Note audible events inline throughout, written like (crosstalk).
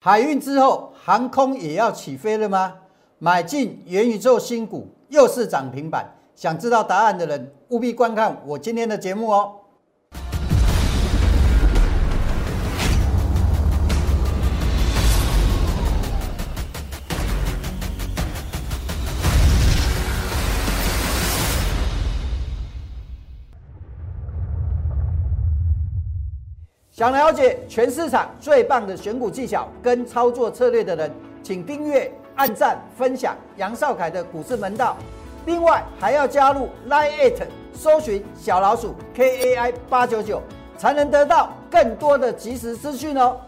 海运之后，航空也要起飞了吗？买进元宇宙新股又是涨停板，想知道答案的人务必观看我今天的节目哦。想了解全市场最棒的选股技巧跟操作策略的人，请订阅、按赞、分享杨少凯的股市门道。另外还要加入 Line It，搜寻小老鼠 KAI 八九九，才能得到更多的即时资讯哦。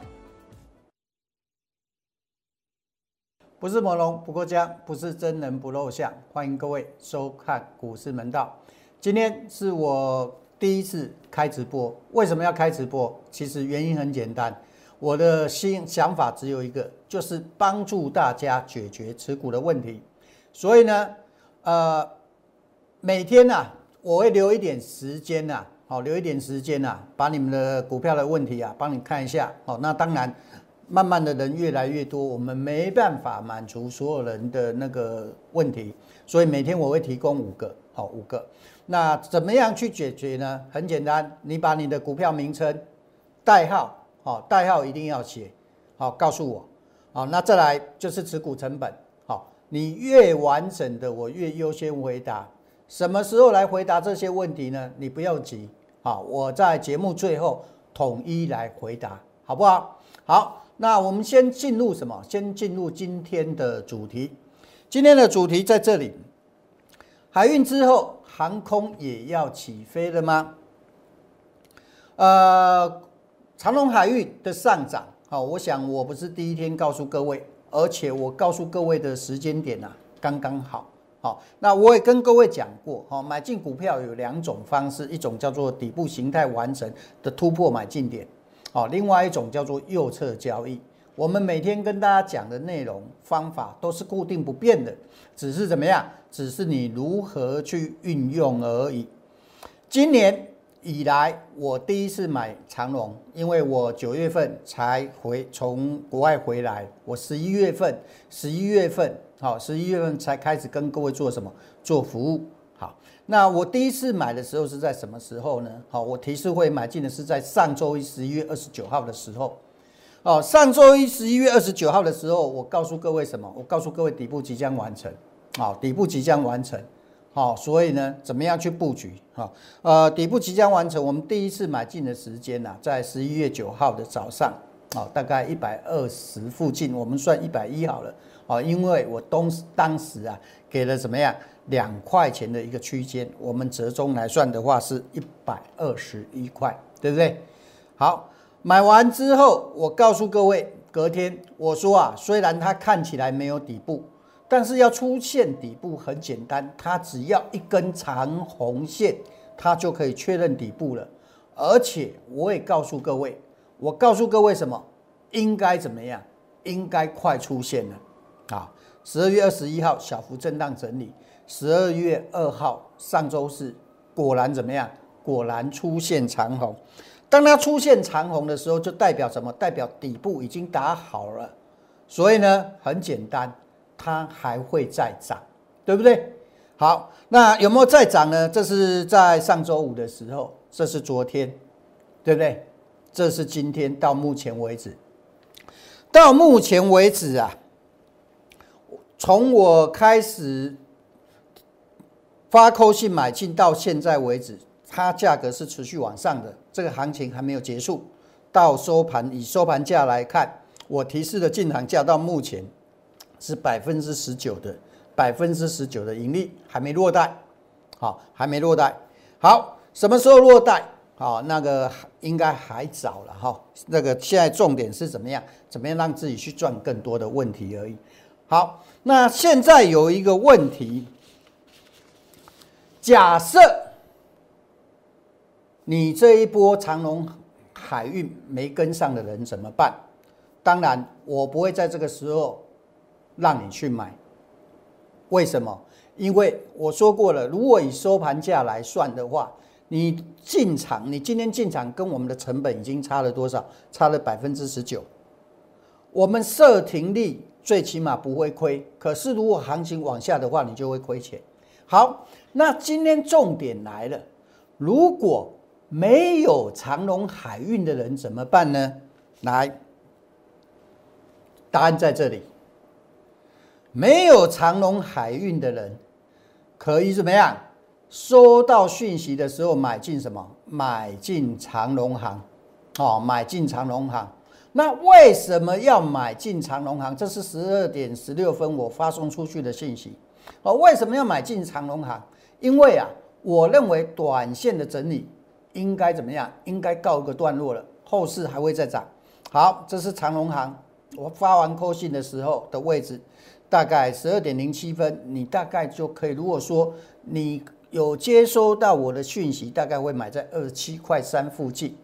不是魔龙不过江，不是真人不露相。欢迎各位收看股市门道。今天是我。第一次开直播，为什么要开直播？其实原因很简单，我的心想法只有一个，就是帮助大家解决持股的问题。所以呢，呃，每天呢，我会留一点时间呐，好，留一点时间呐，把你们的股票的问题啊，帮你看一下。好，那当然，慢慢的人越来越多，我们没办法满足所有人的那个问题，所以每天我会提供五个，好，五个。那怎么样去解决呢？很简单，你把你的股票名称、代号，好，代号一定要写，好，告诉我，好，那再来就是持股成本，好，你越完整的，我越优先回答。什么时候来回答这些问题呢？你不要急，好，我在节目最后统一来回答，好不好？好，那我们先进入什么？先进入今天的主题。今天的主题在这里，海运之后。航空也要起飞了吗？呃，长隆海运的上涨，好，我想我不是第一天告诉各位，而且我告诉各位的时间点呢，刚刚好。好，那我也跟各位讲过，好，买进股票有两种方式，一种叫做底部形态完成的突破买进点，好，另外一种叫做右侧交易。我们每天跟大家讲的内容方法都是固定不变的，只是怎么样？只是你如何去运用而已。今年以来，我第一次买长隆，因为我九月份才回从国外回来，我十一月份十一月份好，十一月份才开始跟各位做什么做服务。好，那我第一次买的时候是在什么时候呢？好，我提示会买进的是在上周一十一月二十九号的时候。哦，上周一十一月二十九号的时候，我告诉各位什么？我告诉各位底部即将完成，好，底部即将完成，好，所以呢，怎么样去布局？哈，呃，底部即将完成，我们第一次买进的时间呢，在十一月九号的早上，好，大概一百二十附近，我们算一百一好了，哦，因为我当当时啊，给了怎么样两块钱的一个区间，我们折中来算的话是一百二十一块，对不对？好。买完之后，我告诉各位，隔天我说啊，虽然它看起来没有底部，但是要出现底部很简单，它只要一根长红线，它就可以确认底部了。而且我也告诉各位，我告诉各位什么？应该怎么样？应该快出现了啊！十二月二十一号小幅震荡整理，十二月二号上周四果然怎么样？果然出现长红。当它出现长红的时候，就代表什么？代表底部已经打好了，所以呢，很简单，它还会再涨，对不对？好，那有没有再涨呢？这是在上周五的时候，这是昨天，对不对？这是今天到目前为止，到目前为止啊，从我开始发扣信买进到现在为止。它价格是持续往上的，这个行情还没有结束。到收盘，以收盘价来看，我提示的进场价到目前是百分之十九的，百分之十九的盈利还没落袋，好，还没落袋。好，什么时候落袋？好，那个应该还早了哈。那个现在重点是怎么样？怎么样让自己去赚更多的问题而已。好，那现在有一个问题，假设。你这一波长隆海运没跟上的人怎么办？当然，我不会在这个时候让你去买。为什么？因为我说过了，如果以收盘价来算的话，你进场，你今天进场跟我们的成本已经差了多少？差了百分之十九。我们设停利，最起码不会亏。可是如果行情往下的话，你就会亏钱。好，那今天重点来了，如果没有长隆海运的人怎么办呢？来，答案在这里。没有长隆海运的人，可以怎么样？收到讯息的时候买进什么？买进长隆行，哦，买进长隆行。那为什么要买进长隆行？这是十二点十六分我发送出去的信息。哦，为什么要买进长隆行？因为啊，我认为短线的整理应该怎么样？应该告一个段落了，后市还会再涨。好，这是长隆行，我发完扣信的时候的位置，大概十二点零七分，你大概就可以。如果说你有接收到我的讯息，大概会买在二十七块三附近。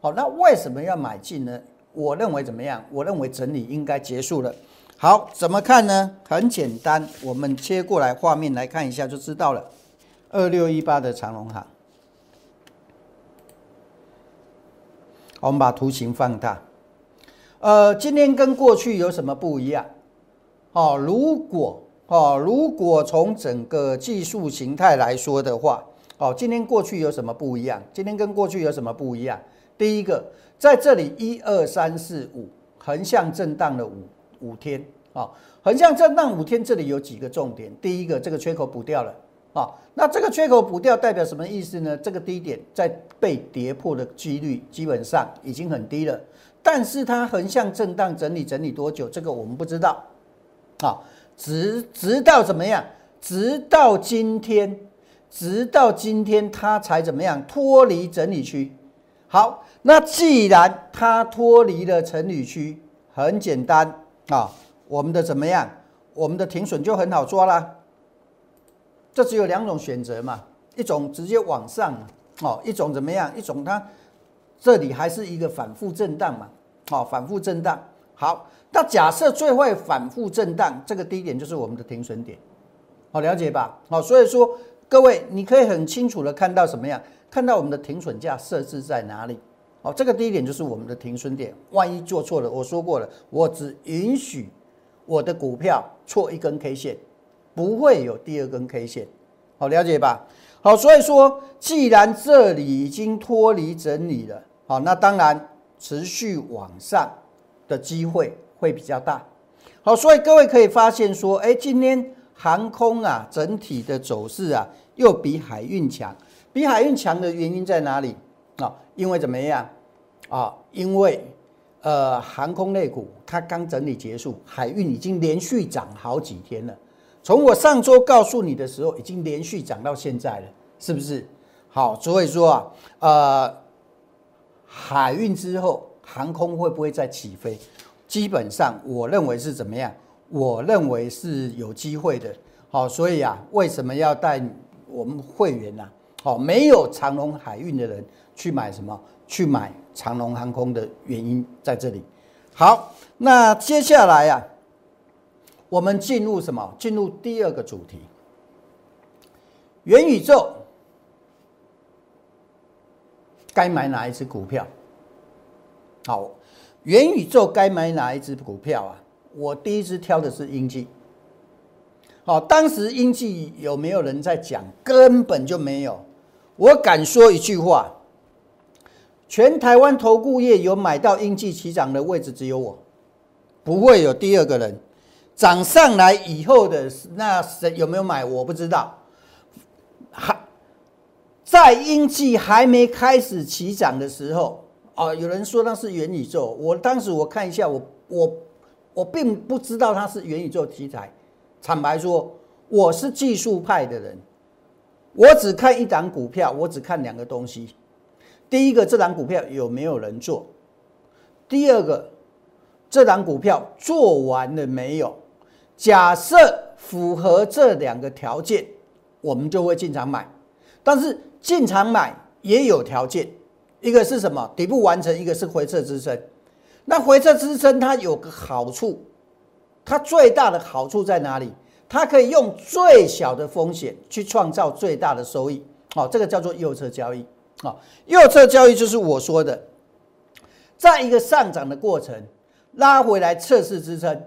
好，那为什么要买进呢？我认为怎么样？我认为整理应该结束了。好，怎么看呢？很简单，我们切过来画面来看一下就知道了。二六一八的长隆行，我们把图形放大。呃，今天跟过去有什么不一样？哦，如果哦，如果从整个技术形态来说的话，哦，今天过去有什么不一样？今天跟过去有什么不一样？第一个，在这里一二三四五横向震荡了五五天啊，横向震荡五天，这里有几个重点。第一个，这个缺口补掉了啊，那这个缺口补掉代表什么意思呢？这个低点在被跌破的几率基本上已经很低了。但是它横向震荡整理整理多久？这个我们不知道，啊，直直到怎么样？直到今天，直到今天它才怎么样脱离整理区？好，那既然它脱离了整理区，很简单啊，我们的怎么样？我们的停损就很好抓啦。这只有两种选择嘛，一种直接往上，哦，一种怎么样？一种它。这里还是一个反复震荡嘛，哦，反复震荡。好，那假设最会反复震荡，这个低点就是我们的停损点，好，了解吧？好，所以说各位，你可以很清楚的看到什么样？看到我们的停损价设置在哪里？哦，这个低点就是我们的停损点。万一做错了，我说过了，我只允许我的股票错一根 K 线，不会有第二根 K 线。好，了解吧？好，所以说，既然这里已经脱离整理了。好，那当然持续往上的机会会比较大。好，所以各位可以发现说，哎，今天航空啊整体的走势啊又比海运强。比海运强的原因在哪里啊？因为怎么样啊？因为呃航空类股它刚整理结束，海运已经连续涨好几天了。从我上周告诉你的时候，已经连续涨到现在了，是不是？好，所以说啊，呃。海运之后，航空会不会再起飞？基本上，我认为是怎么样？我认为是有机会的。好，所以啊，为什么要带我们会员呢？好，没有长龙海运的人去买什么？去买长龙航空的原因在这里。好，那接下来呀，我们进入什么？进入第二个主题，元宇宙。该买哪一只股票？好，元宇宙该买哪一只股票啊？我第一只挑的是英记。好，当时英记有没有人在讲？根本就没有。我敢说一句话：全台湾投顾业有买到英记起涨的位置，只有我，不会有第二个人。涨上来以后的那谁有没有买？我不知道。还。在阴气还没开始起涨的时候，啊，有人说那是元宇宙。我当时我看一下，我我我并不知道它是元宇宙题材。坦白说，我是技术派的人，我只看一档股票，我只看两个东西。第一个，这档股票有没有人做？第二个，这档股票做完了没有？假设符合这两个条件，我们就会进场买。但是进场买也有条件，一个是什么？底部完成，一个是回撤支撑。那回撤支撑它有个好处，它最大的好处在哪里？它可以用最小的风险去创造最大的收益。好，这个叫做右侧交易。好，右侧交易就是我说的，在一个上涨的过程，拉回来测试支撑，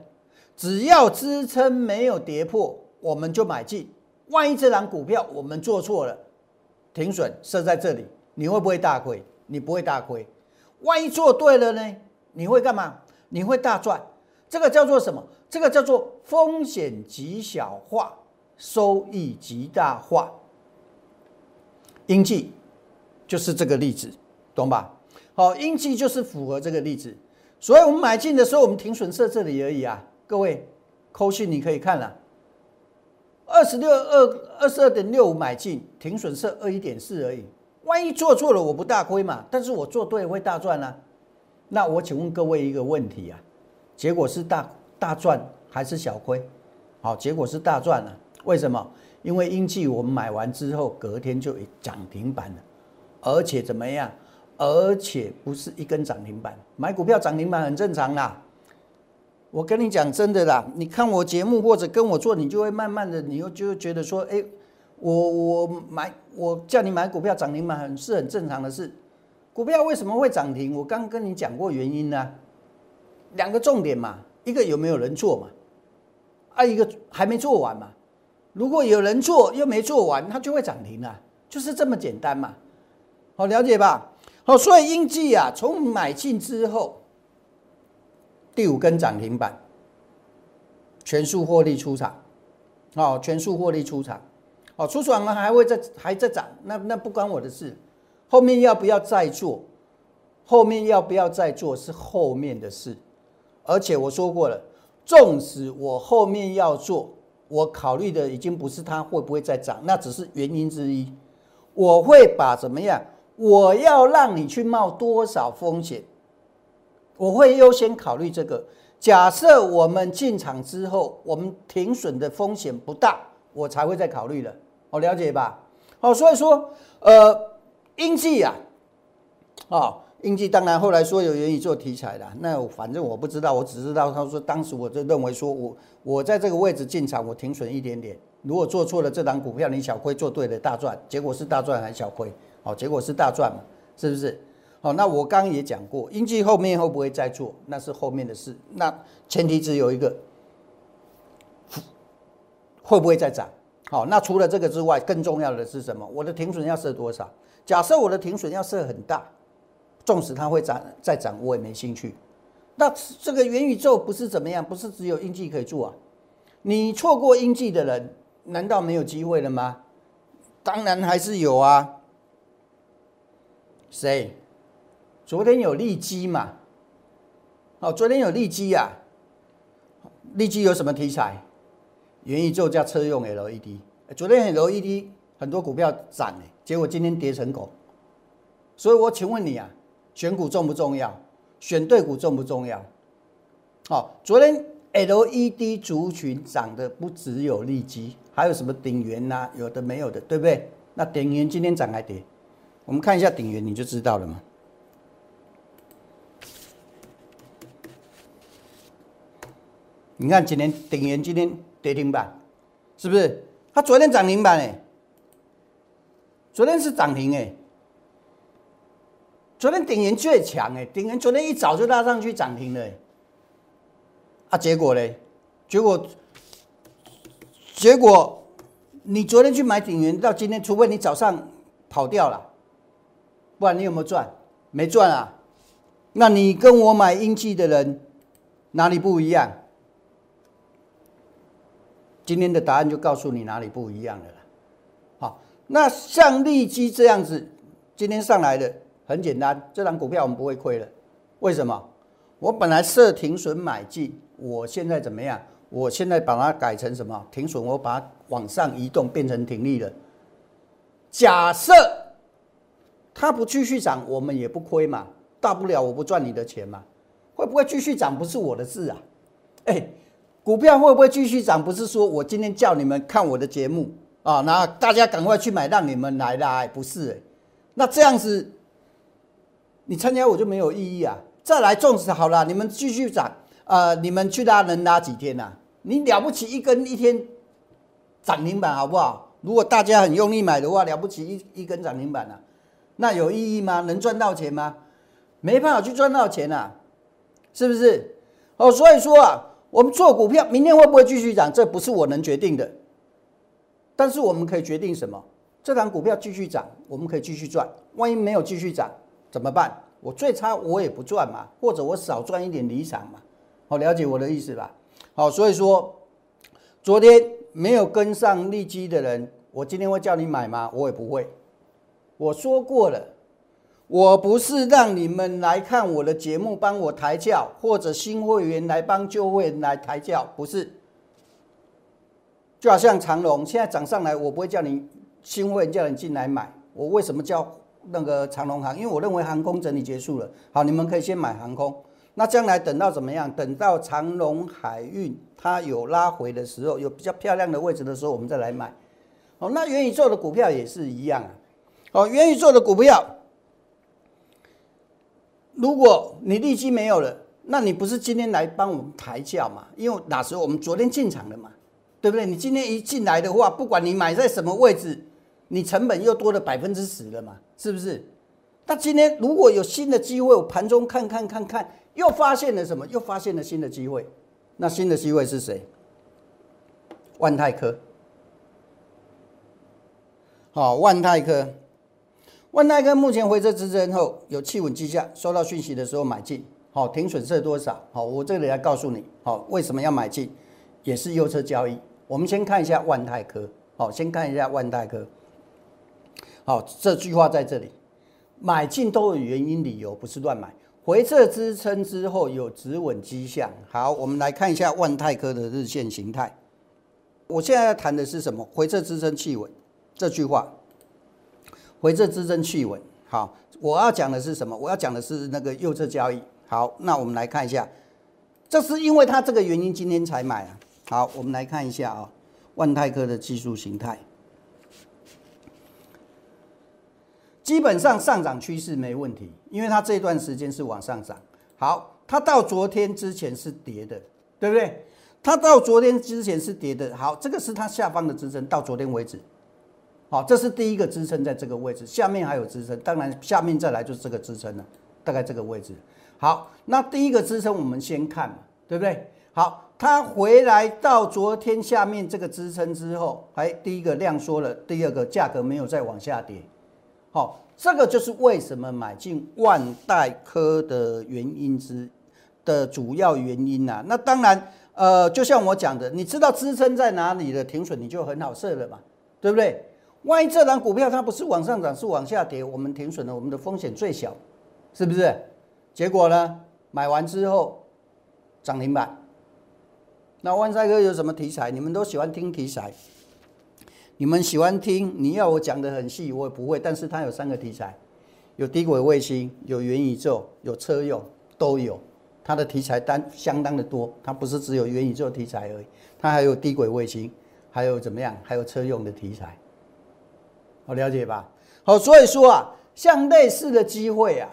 只要支撑没有跌破，我们就买进。万一这档股票我们做错了，停损设在这里，你会不会大亏？你不会大亏。万一做对了呢？你会干嘛？你会大赚。这个叫做什么？这个叫做风险极小化，收益极大化。英记就是这个例子，懂吧？好，英记就是符合这个例子。所以我们买进的时候，我们停损设这里而已啊。各位，扣讯你可以看了，二十六二二十二点六五买进，停损设二一点四而已。万一做错了，我不大亏嘛？但是我做对会大赚啊。那我请问各位一个问题啊，结果是大大赚还是小亏？好，结果是大赚了。为什么？因为英气我们买完之后，隔天就涨停板了，而且怎么样？而且不是一根涨停板，买股票涨停板很正常啦。我跟你讲真的啦，你看我节目或者跟我做，你就会慢慢的，你又就觉得说，哎，我我买我叫你买股票涨停板是很正常的事。股票为什么会涨停？我刚跟你讲过原因呢。两个重点嘛，一个有没有人做嘛，啊一个还没做完嘛。如果有人做又没做完，它就会涨停啊，就是这么简单嘛。好了解吧？好，所以英记啊，从买进之后，第五根涨停板，全数获利出场，哦，全数获利出场，哦，出场了还会再还在涨，那那不关我的事，后面要不要再做？后面要不要再做是后面的事，而且我说过了，纵使我后面要做。我考虑的已经不是它会不会再涨，那只是原因之一。我会把怎么样？我要让你去冒多少风险？我会优先考虑这个。假设我们进场之后，我们停损的风险不大，我才会再考虑了。我了解吧？好，所以说，呃，英记呀，啊。英记当然后来说有愿意做题材的，那反正我不知道，我只知道他说当时我就认为说我我在这个位置进场，我停损一点点，如果做错了这档股票你小亏，做对了大赚，结果是大赚还是小亏？哦，结果是大赚嘛，是不是？好，那我刚刚也讲过，英记后面会不会再做，那是后面的事，那前提只有一个，会不会再涨？好，那除了这个之外，更重要的是什么？我的停损要设多少？假设我的停损要设很大。纵使它会涨再涨，我也没兴趣。那这个元宇宙不是怎么样？不是只有英记可以做啊？你错过英记的人，难道没有机会了吗？当然还是有啊。谁？昨天有利基嘛？哦，昨天有利基呀。利基有什么题材？元宇宙加车用 LED。昨天 LED 很多股票涨哎，结果今天跌成狗。所以我请问你啊？选股重不重要？选对股重不重要？好，昨天 LED 族群涨的不只有利基，还有什么鼎元呐？有的没有的，对不对？那鼎元今天涨还跌？我们看一下鼎元，你就知道了嘛。你看今天鼎元今天跌停板，是不是？它昨天涨停板哎，昨天是涨停哎。昨天鼎元最强哎，鼎元昨天一早就拉上去涨停了，啊，结果嘞？结果结果你昨天去买鼎元，到今天，除非你早上跑掉了，不然你有没有赚？没赚啊？那你跟我买英记的人哪里不一样？今天的答案就告诉你哪里不一样了。好，那像利基这样子，今天上来的。很简单，这张股票我们不会亏了。为什么？我本来设停损买进，我现在怎么样？我现在把它改成什么？停损，我把它往上移动，变成停利了。假设它不继续涨，我们也不亏嘛，大不了我不赚你的钱嘛。会不会继续涨？不是我的事啊。哎，股票会不会继续涨？不是说我今天叫你们看我的节目啊，那大家赶快去买，让你们来来，不是哎。那这样子。你参加我就没有意义啊！再来种植好了，你们继续涨，呃，你们去拉能拉几天呐？你了不起一根一天涨停板好不好？如果大家很用力买的话，了不起一一根涨停板啊，那有意义吗？能赚到钱吗？没办法去赚到钱啊，是不是？哦，所以说啊，我们做股票，明天会不会继续涨，这不是我能决定的。但是我们可以决定什么？这档股票继续涨，我们可以继续赚。万一没有继续涨怎么办？我最差我也不赚嘛，或者我少赚一点离场嘛。好，了解我的意思吧？好，所以说昨天没有跟上利基的人，我今天会叫你买吗？我也不会。我说过了。我不是让你们来看我的节目帮我抬轿，或者新会员来帮旧会员来抬轿，不是。就好像长隆现在涨上来，我不会叫你新会员叫你进来买。我为什么叫那个长隆航？因为我认为航空整理结束了，好，你们可以先买航空。那将来等到怎么样？等到长隆海运它有拉回的时候，有比较漂亮的位置的时候，我们再来买。哦，那元宇宙的股票也是一样啊。哦，元宇宙的股票。如果你利息没有了，那你不是今天来帮我们抬价嘛？因为哪时候我们昨天进场的嘛，对不对？你今天一进来的话，不管你买在什么位置，你成本又多了百分之十了嘛，是不是？那今天如果有新的机会，我盘中看看看看，又发现了什么？又发现了新的机会。那新的机会是谁？万泰科。好，万泰科。万泰科目前回撤支撑后有企稳迹象，收到讯息的时候买进，好停损设多少？好，我这里来告诉你，好为什么要买进，也是右侧交易。我们先看一下万泰科，好，先看一下万泰科。好，这句话在这里，买进都有原因理由，不是乱买。回撤支撑之后有止稳迹象，好，我们来看一下万泰科的日线形态。我现在要谈的是什么？回撤支撑企稳这句话。回撤支撑企稳，好，我要讲的是什么？我要讲的是那个右侧交易。好，那我们来看一下，这是因为它这个原因今天才买啊。好，我们来看一下啊，万泰科的技术形态，基本上上涨趋势没问题，因为它这段时间是往上涨。好，它到昨天之前是跌的，对不对？它到昨天之前是跌的。好，这个是它下方的支撑，到昨天为止。好，这是第一个支撑在这个位置，下面还有支撑，当然下面再来就是这个支撑了，大概这个位置。好，那第一个支撑我们先看嘛，对不对？好，它回来到昨天下面这个支撑之后，哎，第一个量缩了，第二个价格没有再往下跌。好，这个就是为什么买进万代科的原因之的主要原因呐。那当然，呃，就像我讲的，你知道支撑在哪里的停损，你就很好设了嘛，对不对？万一这档股票它不是往上涨，是往下跌，我们停损了，我们的风险最小，是不是？结果呢？买完之后涨停板。那万赛哥有什么题材？你们都喜欢听题材，你们喜欢听？你要我讲的很细，我也不会。但是它有三个题材：有低轨卫星，有元宇宙，有车用，都有。它的题材单相当的多，它不是只有元宇宙题材而已，它还有低轨卫星，还有怎么样？还有车用的题材。好了解吧？好，所以说啊，像类似的机会啊，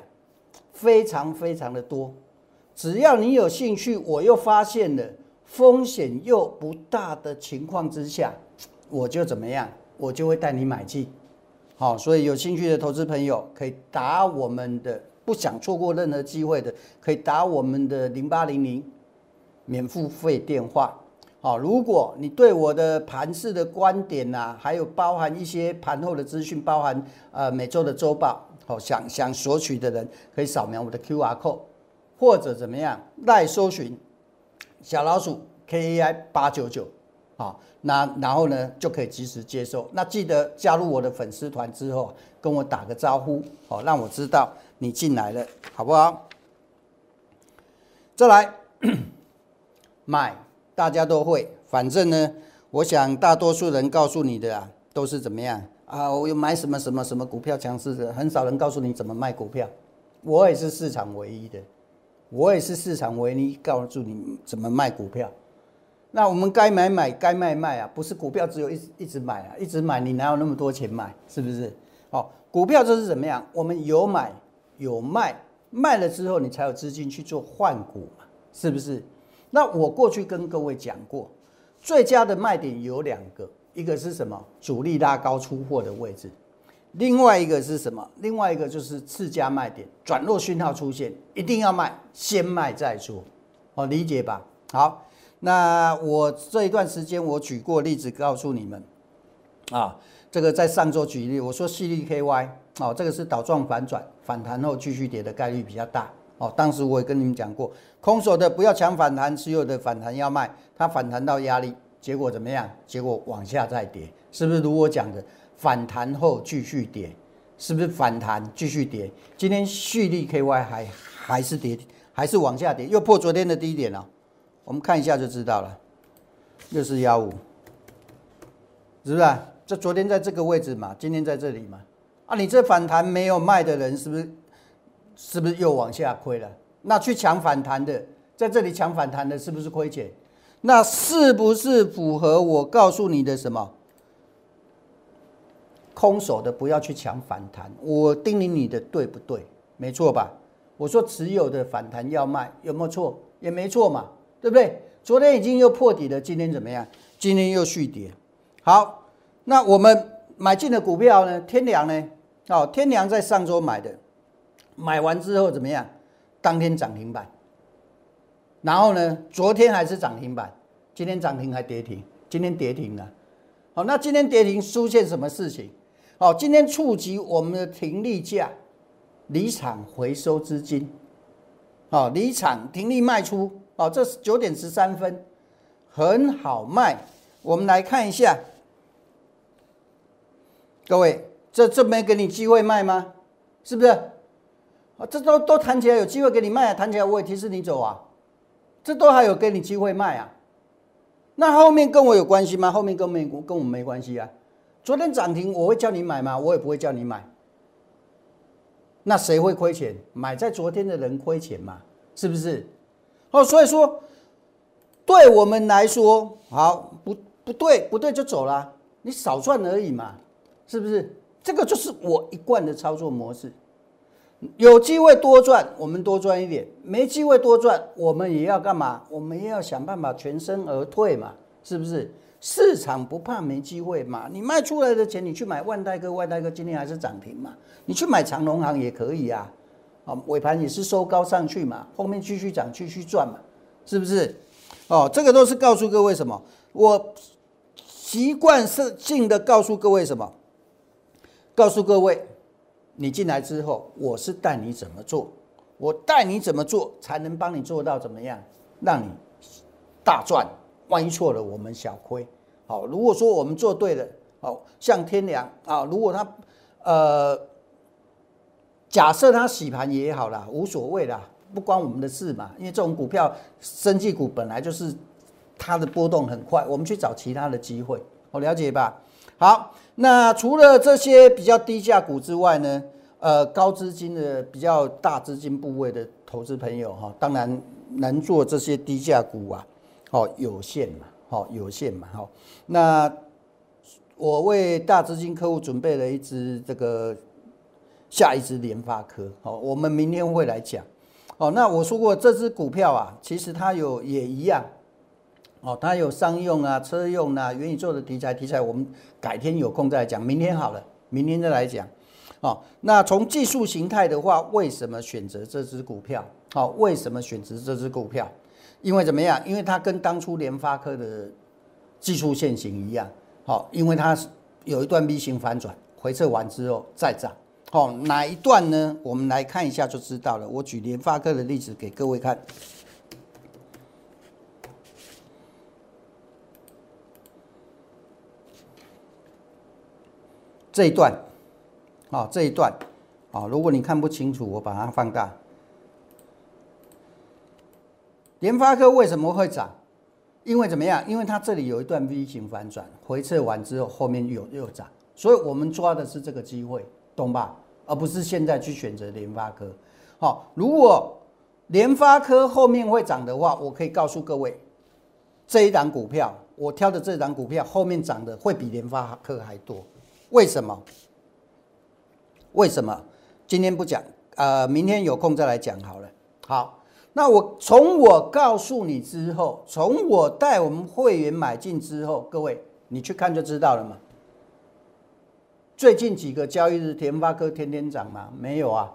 非常非常的多。只要你有兴趣，我又发现了风险又不大的情况之下，我就怎么样？我就会带你买进。好，所以有兴趣的投资朋友可以打我们的，不想错过任何机会的，可以打我们的零八零零免付费电话。好，如果你对我的盘市的观点呐，还有包含一些盘后的资讯，包含呃每周的周报，好想想索取的人，可以扫描我的 Q R code，或者怎么样来搜寻小老鼠 K A I 八九九，好，那然后呢就可以及时接收。那记得加入我的粉丝团之后，跟我打个招呼，好，让我知道你进来了，好不好？再来 (coughs) 买。大家都会，反正呢，我想大多数人告诉你的啊，都是怎么样啊？我又买什么什么什么股票强势的，很少人告诉你怎么卖股票。我也是市场唯一的，我也是市场唯一告诉你怎么卖股票。那我们该买买，该卖卖啊，不是股票只有一一直买啊，一直买你哪有那么多钱买？是不是？哦，股票就是怎么样？我们有买有卖，卖了之后你才有资金去做换股嘛，是不是？那我过去跟各位讲过，最佳的卖点有两个，一个是什么？主力拉高出货的位置，另外一个是什么？另外一个就是次佳卖点，转弱讯号出现，一定要卖，先卖再说。哦，理解吧？好，那我这一段时间我举过例子告诉你们，啊，这个在上周举例，我说 C D K Y，哦，这个是倒状反转，反弹后继续跌的概率比较大。哦，当时我也跟你们讲过，空手的不要抢反弹，持有的反弹要卖，它反弹到压力，结果怎么样？结果往下再跌，是不是如我讲的？反弹后继续跌，是不是反弹继续跌？今天蓄力 KY 还还是跌，还是往下跌，又破昨天的低点了。我们看一下就知道了，六四幺五，是不是？这昨天在这个位置嘛，今天在这里嘛。啊，你这反弹没有卖的人，是不是？是不是又往下亏了？那去抢反弹的，在这里抢反弹的，是不是亏钱？那是不是符合我告诉你的什么？空手的不要去抢反弹，我叮咛你的对不对？没错吧？我说持有的反弹要卖，有没有错？也没错嘛，对不对？昨天已经又破底了，今天怎么样？今天又续跌。好，那我们买进的股票呢？天良呢？哦，天良在上周买的。买完之后怎么样？当天涨停板，然后呢？昨天还是涨停板，今天涨停还跌停，今天跌停了。好，那今天跌停出现什么事情？好，今天触及我们的停利价，离场回收资金。好，离场停利卖出。好，这是九点十三分，很好卖。我们来看一下，各位，这这没给你机会卖吗？是不是？这都都谈起来有机会给你卖啊，谈起来我也提示你走啊，这都还有给你机会卖啊。那后面跟我有关系吗？后面跟没跟我没关系啊。昨天涨停我会叫你买吗？我也不会叫你买。那谁会亏钱？买在昨天的人亏钱嘛？是不是？哦，所以说对我们来说，好不不对不对就走了，你少赚而已嘛，是不是？这个就是我一贯的操作模式。有机会多赚，我们多赚一点；没机会多赚，我们也要干嘛？我们也要想办法全身而退嘛，是不是？市场不怕没机会嘛？你卖出来的钱，你去买万代哥，万代哥今天还是涨停嘛？你去买长隆行也可以啊，啊，尾盘也是收高上去嘛，后面继续涨，继续赚嘛，是不是？哦，这个都是告诉各位什么？我习惯性的告诉各位什么？告诉各位。你进来之后，我是带你怎么做，我带你怎么做才能帮你做到怎么样，让你大赚。万一错了，我们小亏。好，如果说我们做对了，好像天良啊，如果他呃，假设他洗盘也好啦，无所谓啦，不关我们的事嘛。因为这种股票，生技股本来就是它的波动很快，我们去找其他的机会，我了解吧？好。那除了这些比较低价股之外呢？呃，高资金的比较大资金部位的投资朋友哈，当然能做这些低价股啊，哦，有限嘛，哦，有限嘛，哈。那我为大资金客户准备了一支这个下一支联发科，哦，我们明天会来讲。哦，那我说过这支股票啊，其实它有也一样。哦，它有商用啊、车用啊、元宇宙的题材，题材我们改天有空再来讲。明天好了，明天再来讲。哦，那从技术形态的话，为什么选择这只股票？好，为什么选择这只股票？因为怎么样？因为它跟当初联发科的技术线型一样。好，因为它有一段 V 型反转，回撤完之后再涨。好，哪一段呢？我们来看一下就知道了。我举联发科的例子给各位看。这一段，啊，这一段，啊，如果你看不清楚，我把它放大。联发科为什么会涨？因为怎么样？因为它这里有一段 V 型反转，回撤完之后，后面又又涨，所以我们抓的是这个机会，懂吧？而不是现在去选择联发科。好，如果联发科后面会涨的话，我可以告诉各位，这一档股票，我挑的这档股票后面涨的会比联发科还多。为什么？为什么？今天不讲，呃，明天有空再来讲好了。好，那我从我告诉你之后，从我带我们会员买进之后，各位你去看就知道了嘛。最近几个交易日，联发科天天涨吗？没有啊。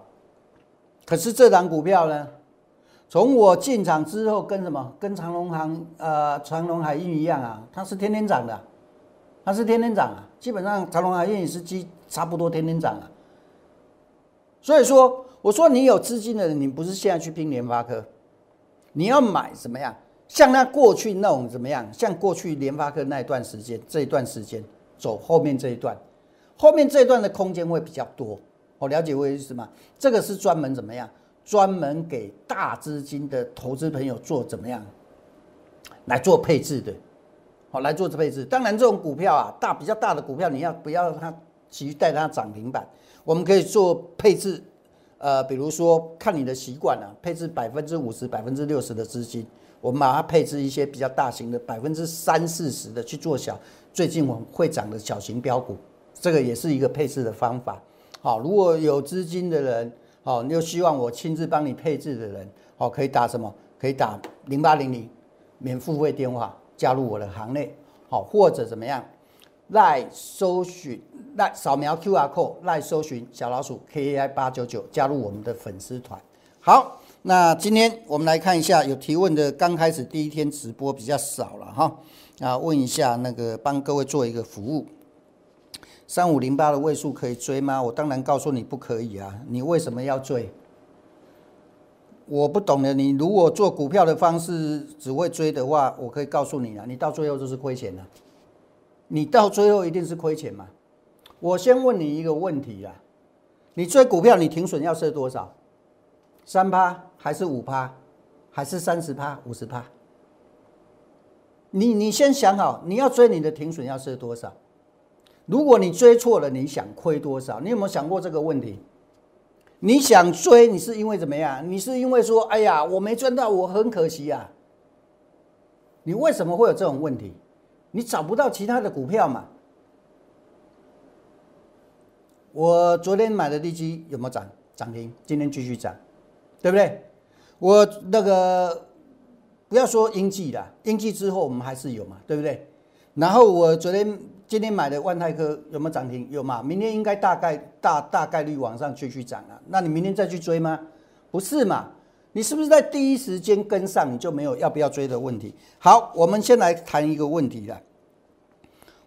可是这档股票呢，从我进场之后，跟什么？跟长隆行、呃长隆海运一样啊，它是天天涨的，它是天天涨啊。基本上长隆海运也是基差不多天天涨啊。所以说，我说你有资金的人，你不是现在去拼联发科，你要买怎么样？像那过去那种怎么样？像过去联发科那一段时间，这一段时间走后面这一段，后面这一段的空间会比较多。我了解我的意思吗？这个是专门怎么样？专门给大资金的投资朋友做怎么样来做配置的，好来做这配置。当然，这种股票啊，大比较大的股票，你要不要它期待它涨停板？我们可以做配置，呃，比如说看你的习惯啊，配置百分之五十、百分之六十的资金，我们把它配置一些比较大型的百分之三四十的去做小，最近我们会涨的小型标股，这个也是一个配置的方法。好，如果有资金的人。好，你又希望我亲自帮你配置的人，好，可以打什么？可以打零八零零免付费电话加入我的行列，好，或者怎么样？来搜寻，来扫描 Q R code，来搜寻小老鼠 K A I 八九九，加入我们的粉丝团。好，那今天我们来看一下有提问的，刚开始第一天直播比较少了哈，啊，问一下那个帮各位做一个服务。三五零八的位数可以追吗？我当然告诉你不可以啊！你为什么要追？我不懂的。你如果做股票的方式只会追的话，我可以告诉你啊，你到最后就是亏钱了。你到最后一定是亏钱嘛？我先问你一个问题啊，你追股票你停损要设多少？三趴还是五趴，还是三十趴、五十趴？你你先想好，你要追你的停损要设多少？如果你追错了，你想亏多少？你有没有想过这个问题？你想追，你是因为怎么样？你是因为说，哎呀，我没赚到，我很可惜啊。你为什么会有这种问题？你找不到其他的股票嘛？我昨天买的地基有没有涨？涨停，今天继续涨，对不对？我那个不要说英记了，英记之后我们还是有嘛，对不对？然后我昨天。今天买的万泰科有没有涨停？有嘛？明天应该大概大大概率往上继续涨了。那你明天再去追吗？不是嘛？你是不是在第一时间跟上，你就没有要不要追的问题？好，我们先来谈一个问题了。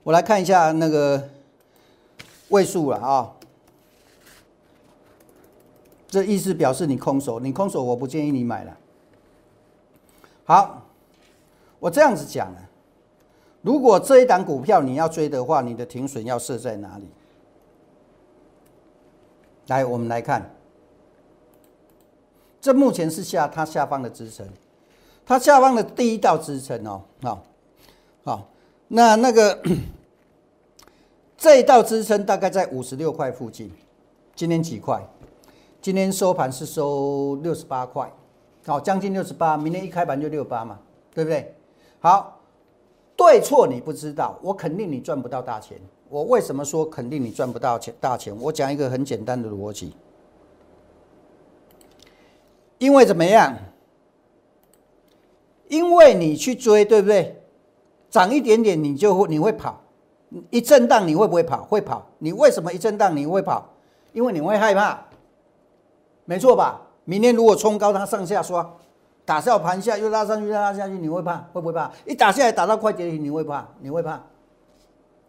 我来看一下那个位数了啊。这意思表示你空手，你空手我不建议你买了。好，我这样子讲了。如果这一档股票你要追的话，你的停损要设在哪里？来，我们来看，这目前是下它下方的支撑，它下方的第一道支撑哦，好，好，那那个这一道支撑大概在五十六块附近，今天几块？今天收盘是收六十八块，好，将近六十八，明天一开盘就六八嘛，对不对？好。对错你不知道，我肯定你赚不到大钱。我为什么说肯定你赚不到钱大钱？我讲一个很简单的逻辑，因为怎么样？因为你去追，对不对？涨一点点你就会你会跑，一震荡你会不会跑？会跑。你为什么一震荡你会跑？因为你会害怕，没错吧？明天如果冲高它上下刷。打下盘下又拉上去，拉下去，你会怕？会不会怕？一打下来打到快跌停，你会怕？你会怕？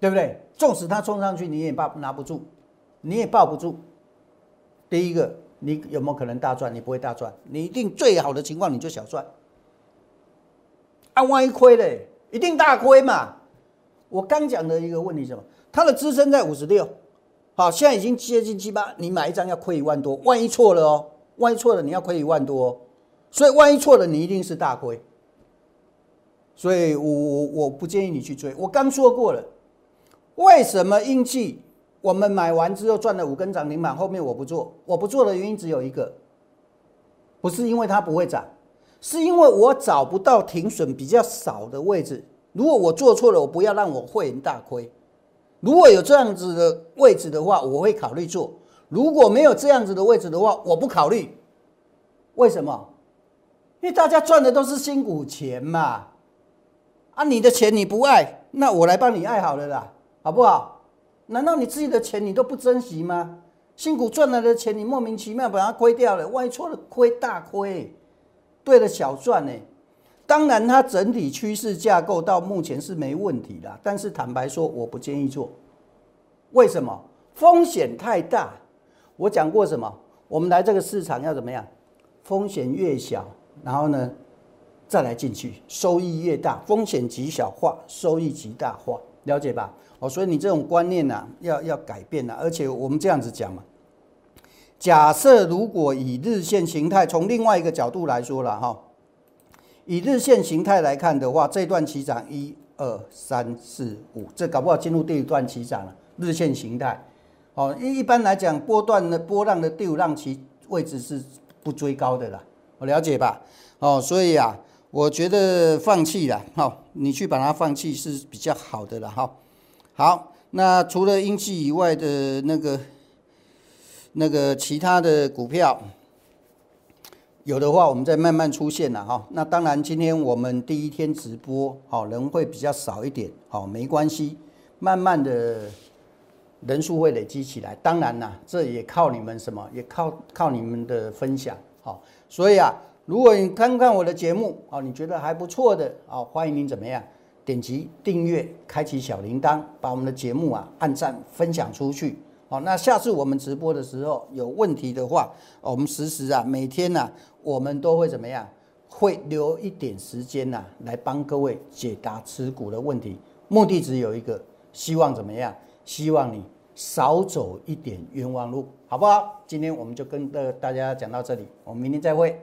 对不对？纵使它冲上去，你也抱拿不住，你也抱不住。第一个，你有没有可能大赚？你不会大赚，你一定最好的情况你就小赚。啊，万一亏了，一定大亏嘛。我刚讲的一个问题什么？它的支撑在五十六，好，现在已经接近七八，你买一张要亏一万多，万一错了哦，万一错了你要亏一万多。所以万一错了，你一定是大亏。所以我我我不建议你去追。我刚说过了，为什么英气我们买完之后赚了五根涨停板，后面我不做？我不做的原因只有一个，不是因为它不会涨，是因为我找不到停损比较少的位置。如果我做错了，我不要让我会员大亏。如果有这样子的位置的话，我会考虑做；如果没有这样子的位置的话，我不考虑。为什么？因为大家赚的都是辛苦钱嘛，啊，你的钱你不爱，那我来帮你爱好了啦，好不好？难道你自己的钱你都不珍惜吗？辛苦赚来的钱你莫名其妙把它亏掉了，万一错了亏大亏，对了小赚呢。当然，它整体趋势架构到目前是没问题的，但是坦白说，我不建议做。为什么？风险太大。我讲过什么？我们来这个市场要怎么样？风险越小，然后呢，再来进去，收益越大。风险极小化，收益极大化，了解吧？哦，所以你这种观念呐，要要改变了。而且我们这样子讲嘛，假设如果以日线形态，从另外一个角度来说了哈，以日线形态来看的话，这段起涨一二三四五，这搞不好进入第一段起涨了。日线形态，哦，一一般来讲，波段的波浪的第五浪期位置是不追高的啦，我了解吧？哦，所以啊，我觉得放弃了，好，你去把它放弃是比较好的了，哈。好，那除了英气以外的那个那个其他的股票，有的话我们再慢慢出现了哈。那当然，今天我们第一天直播，好人会比较少一点，好，没关系，慢慢的。人数会累积起来，当然啦，这也靠你们什么？也靠靠你们的分享，好，所以啊，如果你看看我的节目，哦，你觉得还不错的，哦，欢迎您怎么样？点击订阅，开启小铃铛，把我们的节目啊按赞分享出去，好，那下次我们直播的时候有问题的话，我们实时啊每天呢，我们都会怎么样？会留一点时间呐，来帮各位解答持股的问题，目的只有一个，希望怎么样？希望你。少走一点冤枉路，好不好？今天我们就跟的大家讲到这里，我们明天再会。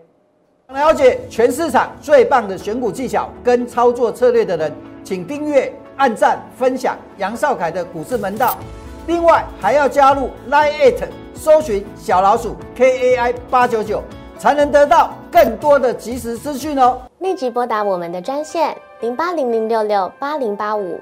了解全市场最棒的选股技巧跟操作策略的人，请订阅、按赞、分享杨少凯的股市门道。另外还要加入 Line It，搜寻小老鼠 KAI 八九九，才能得到更多的及时资讯哦。立即拨打我们的专线零八零零六六八零八五。